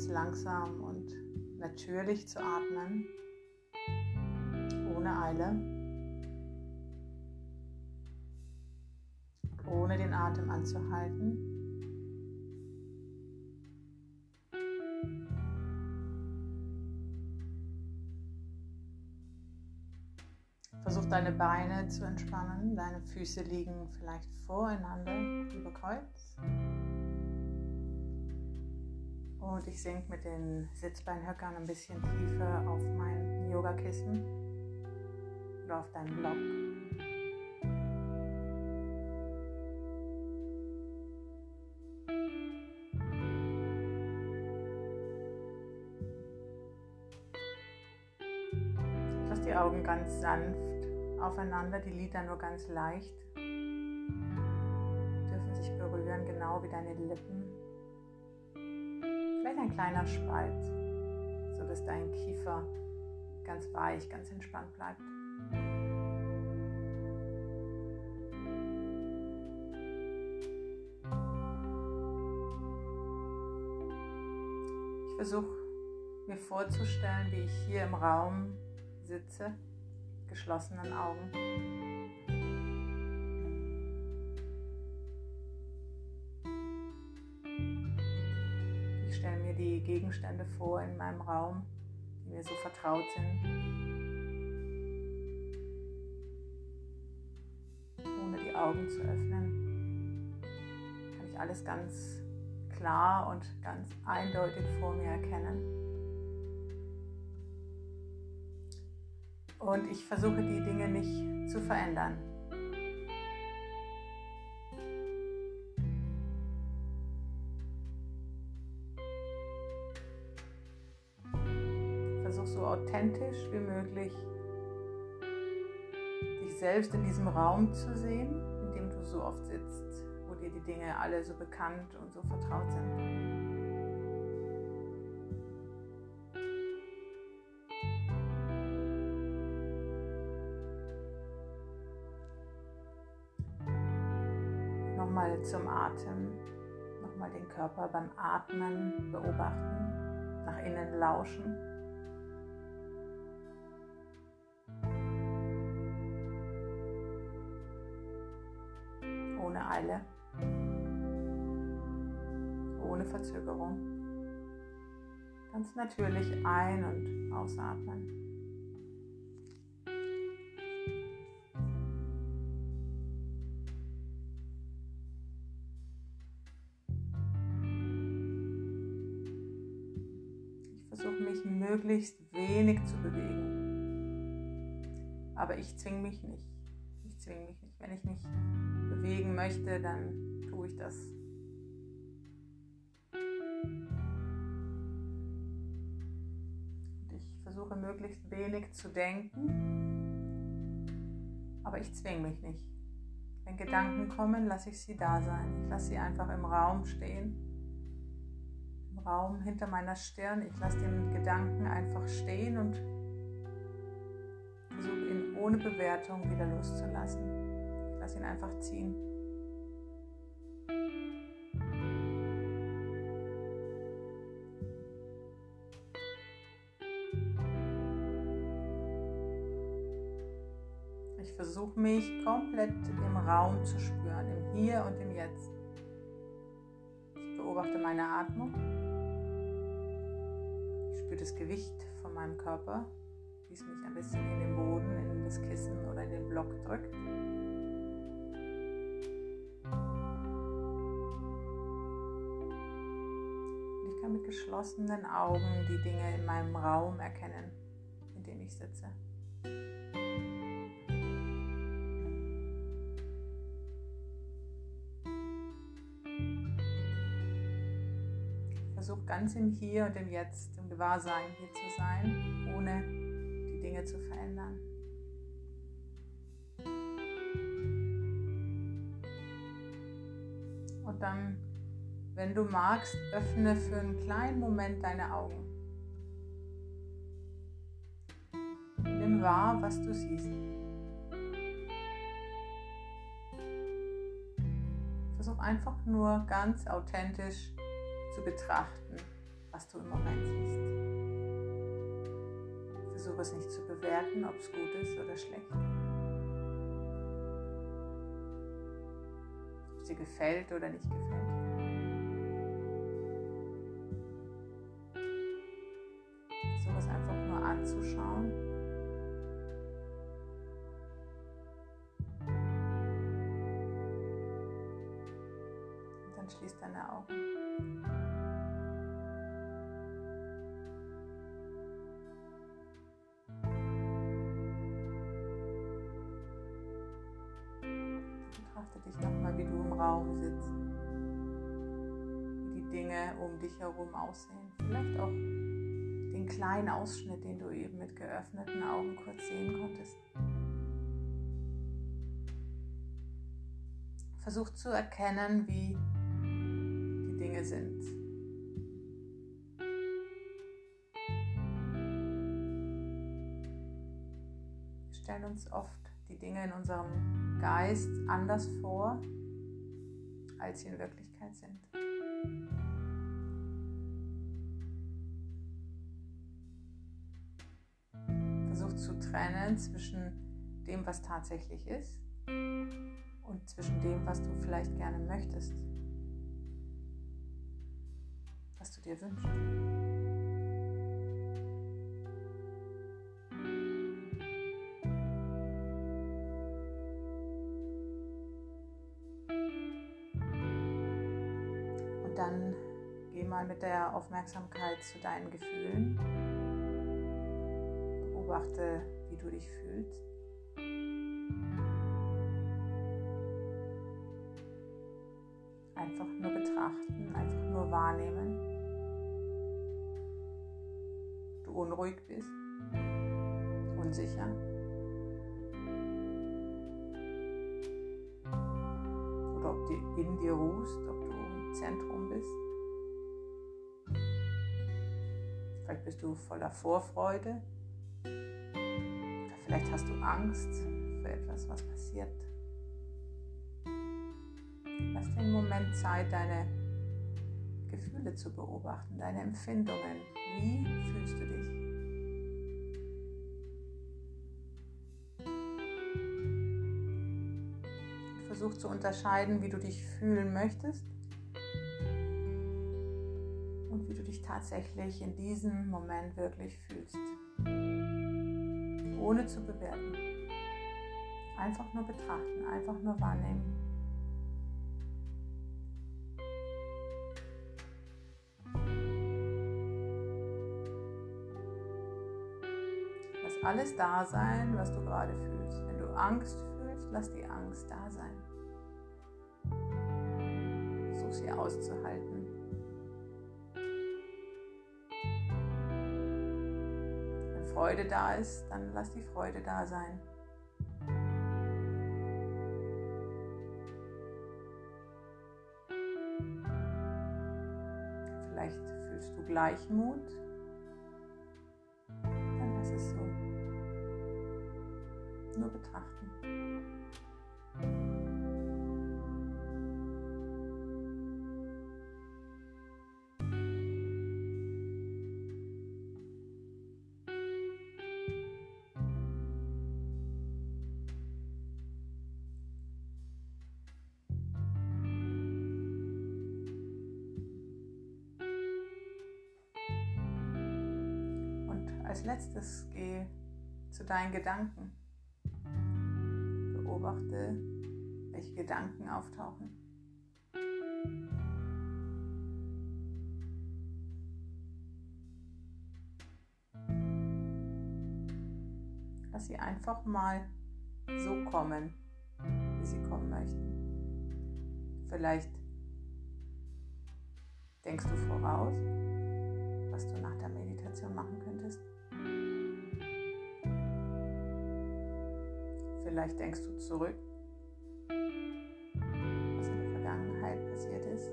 ganz langsam und natürlich zu atmen, ohne Eile, ohne den Atem anzuhalten. Versuch deine Beine zu entspannen. Deine Füße liegen vielleicht voreinander über Kreuz. Und ich sink mit den Sitzbeinhöckern ein bisschen tiefer auf mein Yogakissen oder auf deinen Block. Lass die Augen ganz sanft aufeinander, die Lider nur ganz leicht. Dürfen sich berühren, genau wie deine Lippen ein kleiner Spalt, so dass dein Kiefer ganz weich, ganz entspannt bleibt. Ich versuche mir vorzustellen, wie ich hier im Raum sitze, geschlossenen Augen. Gegenstände vor in meinem Raum, die mir so vertraut sind. Ohne die Augen zu öffnen, kann ich alles ganz klar und ganz eindeutig vor mir erkennen. Und ich versuche die Dinge nicht zu verändern. So authentisch wie möglich dich selbst in diesem Raum zu sehen, in dem du so oft sitzt, wo dir die Dinge alle so bekannt und so vertraut sind. Nochmal zum Atem, nochmal den Körper beim Atmen beobachten, nach innen lauschen. Ohne Eile, ohne Verzögerung. Ganz natürlich ein- und ausatmen. Ich versuche mich möglichst wenig zu bewegen. Aber ich zwinge mich nicht. Wenn ich mich bewegen möchte, dann tue ich das. Und ich versuche möglichst wenig zu denken, aber ich zwinge mich nicht. Wenn Gedanken kommen, lasse ich sie da sein. Ich lasse sie einfach im Raum stehen. Im Raum hinter meiner Stirn. Ich lasse den Gedanken einfach stehen und versuche ihn ohne Bewertung wieder loszulassen. Lass ihn einfach ziehen. Ich versuche mich komplett im Raum zu spüren, im Hier und im Jetzt. Ich beobachte meine Atmung. Ich spüre das Gewicht von meinem Körper, wie es mich ein bisschen in den Boden, in das Kissen oder in den Block drückt. Mit geschlossenen Augen die Dinge in meinem Raum erkennen, in dem ich sitze. Versuch ganz im Hier und im Jetzt, im Gewahrsein hier zu sein, ohne die Dinge zu verändern. Und dann wenn du magst, öffne für einen kleinen Moment deine Augen. Nimm wahr, was du siehst. Versuch einfach nur ganz authentisch zu betrachten, was du im Moment siehst. Versuche es nicht zu bewerten, ob es gut ist oder schlecht. Ob es dir gefällt oder nicht gefällt. Raum sitzt, wie die Dinge um dich herum aussehen. Vielleicht auch den kleinen Ausschnitt, den du eben mit geöffneten Augen kurz sehen konntest. Versuch zu erkennen, wie die Dinge sind. Wir stellen uns oft die Dinge in unserem Geist anders vor, als sie in Wirklichkeit sind. Versuch zu trennen zwischen dem, was tatsächlich ist und zwischen dem, was du vielleicht gerne möchtest, was du dir wünschst. Mal mit der Aufmerksamkeit zu deinen Gefühlen. Beobachte, wie du dich fühlst. Einfach nur betrachten, einfach nur wahrnehmen. Du unruhig bist, unsicher. Oder ob du in dir ruhst, ob du Zentrum bist. Vielleicht bist du voller Vorfreude. Oder vielleicht hast du Angst für etwas, was passiert. Lass dir einen Moment Zeit, deine Gefühle zu beobachten, deine Empfindungen. Wie fühlst du dich? Versuch zu unterscheiden, wie du dich fühlen möchtest tatsächlich in diesem Moment wirklich fühlst. Ohne zu bewerten. Einfach nur betrachten, einfach nur wahrnehmen. Lass alles da sein, was du gerade fühlst. Wenn du Angst fühlst, lass die Angst da sein. Versuch sie auszuhalten. Freude da ist, dann lass die Freude da sein. Vielleicht fühlst du Gleichmut. Dann lass es so. Nur betrachten. Als letztes geh zu deinen Gedanken. Beobachte, welche Gedanken auftauchen. Lass sie einfach mal so kommen, wie sie kommen möchten. Vielleicht denkst du voraus, was du nach der Meditation machen könntest. Vielleicht denkst du zurück, was in der Vergangenheit passiert ist.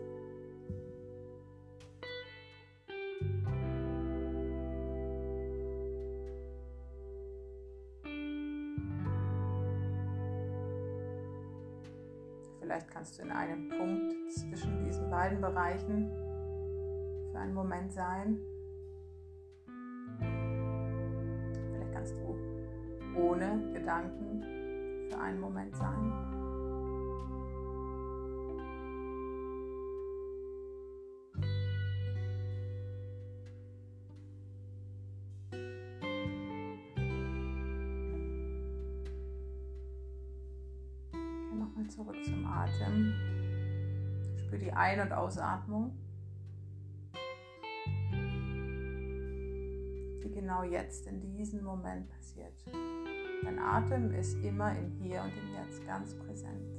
Vielleicht kannst du in einem Punkt zwischen diesen beiden Bereichen für einen Moment sein. Vielleicht kannst du ohne Gedanken für einen Moment sein. zurück zum Atem. Spür die Ein- und Ausatmung, die genau jetzt in diesem Moment passiert. Dein Atem ist immer im Hier und im Jetzt ganz präsent.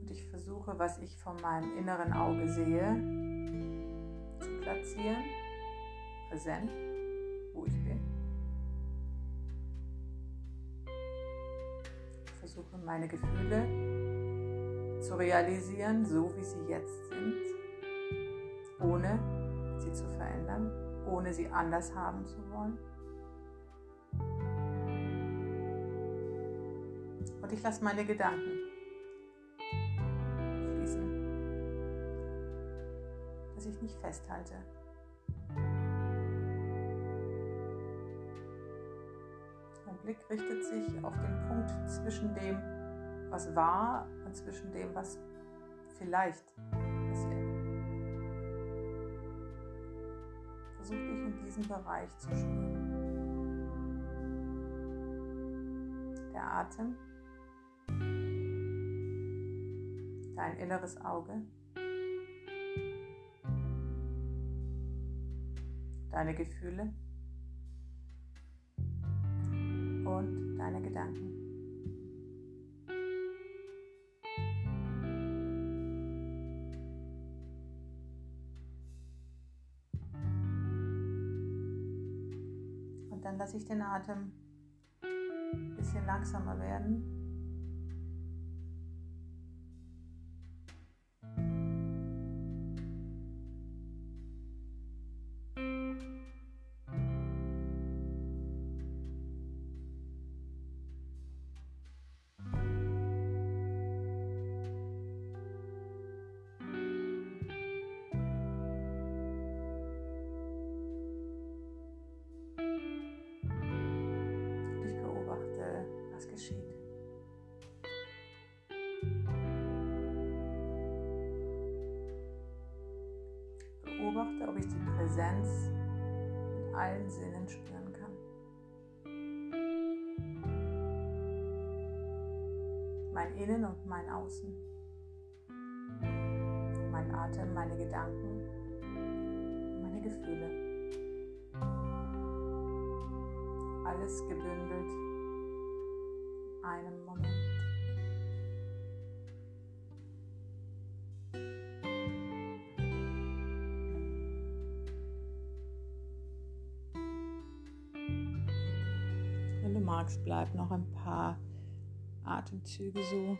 Und ich versuche, was ich von meinem inneren Auge sehe, zu platzieren, präsent, wo ich bin. versuche meine Gefühle zu realisieren, so wie sie jetzt sind, ohne ohne sie anders haben zu wollen. Und ich lasse meine Gedanken fließen, dass ich nicht festhalte. Blick richtet sich auf den Punkt zwischen dem, was war und zwischen dem, was vielleicht Versuch dich in diesem Bereich zu spüren. Der Atem, dein inneres Auge, deine Gefühle. und deine Gedanken. Und dann lasse ich den Atem ein bisschen langsamer werden. Beobachte, ob ich die Präsenz mit allen Sinnen spüren kann. Mein Innen und mein Außen. Mein Atem, meine Gedanken, meine Gefühle. Alles gebündelt in einem Moment. Magst, bleib noch ein paar Atemzüge so.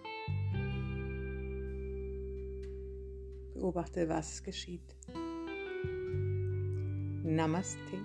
Beobachte, was geschieht. Namaste.